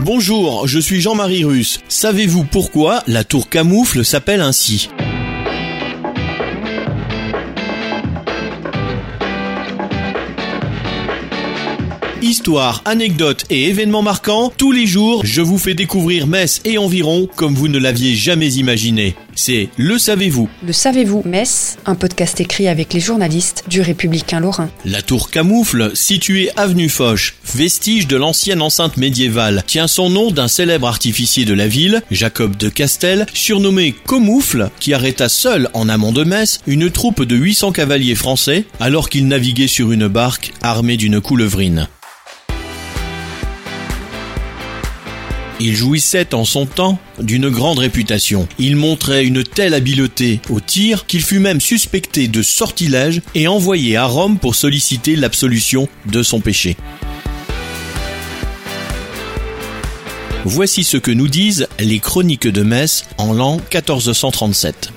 Bonjour, je suis Jean-Marie Russe. Savez-vous pourquoi la tour camoufle s'appelle ainsi? Histoire, anecdotes et événements marquants, tous les jours, je vous fais découvrir Metz et environ comme vous ne l'aviez jamais imaginé. C'est Le Savez-vous Le Savez-vous Metz, un podcast écrit avec les journalistes du Républicain Lorrain. La tour Camoufle, située avenue Foch, vestige de l'ancienne enceinte médiévale, tient son nom d'un célèbre artificier de la ville, Jacob de Castel, surnommé Comoufle, qui arrêta seul en amont de Metz une troupe de 800 cavaliers français alors qu'il naviguait sur une barque armée d'une coulevrine. Il jouissait en son temps d'une grande réputation. Il montrait une telle habileté au tir qu'il fut même suspecté de sortilège et envoyé à Rome pour solliciter l'absolution de son péché. Voici ce que nous disent les chroniques de Metz en l'an 1437.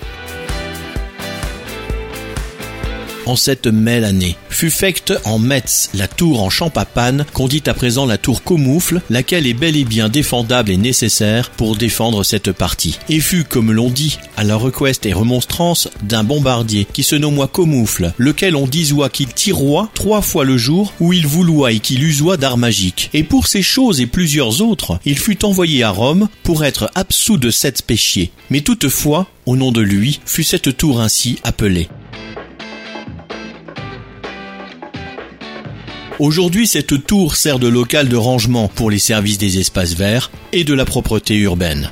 En cette belle année. Fut faite en Metz la tour en Champapane, qu'on dit à présent la tour Comoufle, laquelle est bel et bien défendable et nécessaire pour défendre cette partie. Et fut, comme l'on dit, à la request et remonstrance d'un bombardier qui se nommoit Comoufle, lequel on disoit qu'il tiroit trois fois le jour, où il vouloit et qu'il usoit d'art magique. Et pour ces choses et plusieurs autres, il fut envoyé à Rome pour être absous de sept péchés. Mais toutefois, au nom de lui, fut cette tour ainsi appelée. Aujourd'hui, cette tour sert de local de rangement pour les services des espaces verts et de la propreté urbaine.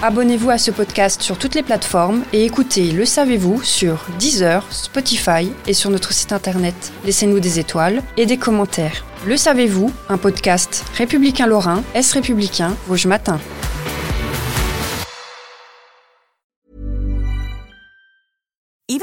Abonnez-vous à ce podcast sur toutes les plateformes et écoutez Le Savez-vous sur Deezer, Spotify et sur notre site internet. Laissez-nous des étoiles et des commentaires. Le Savez-vous, un podcast républicain lorrain, Est républicain, Vosges Matin.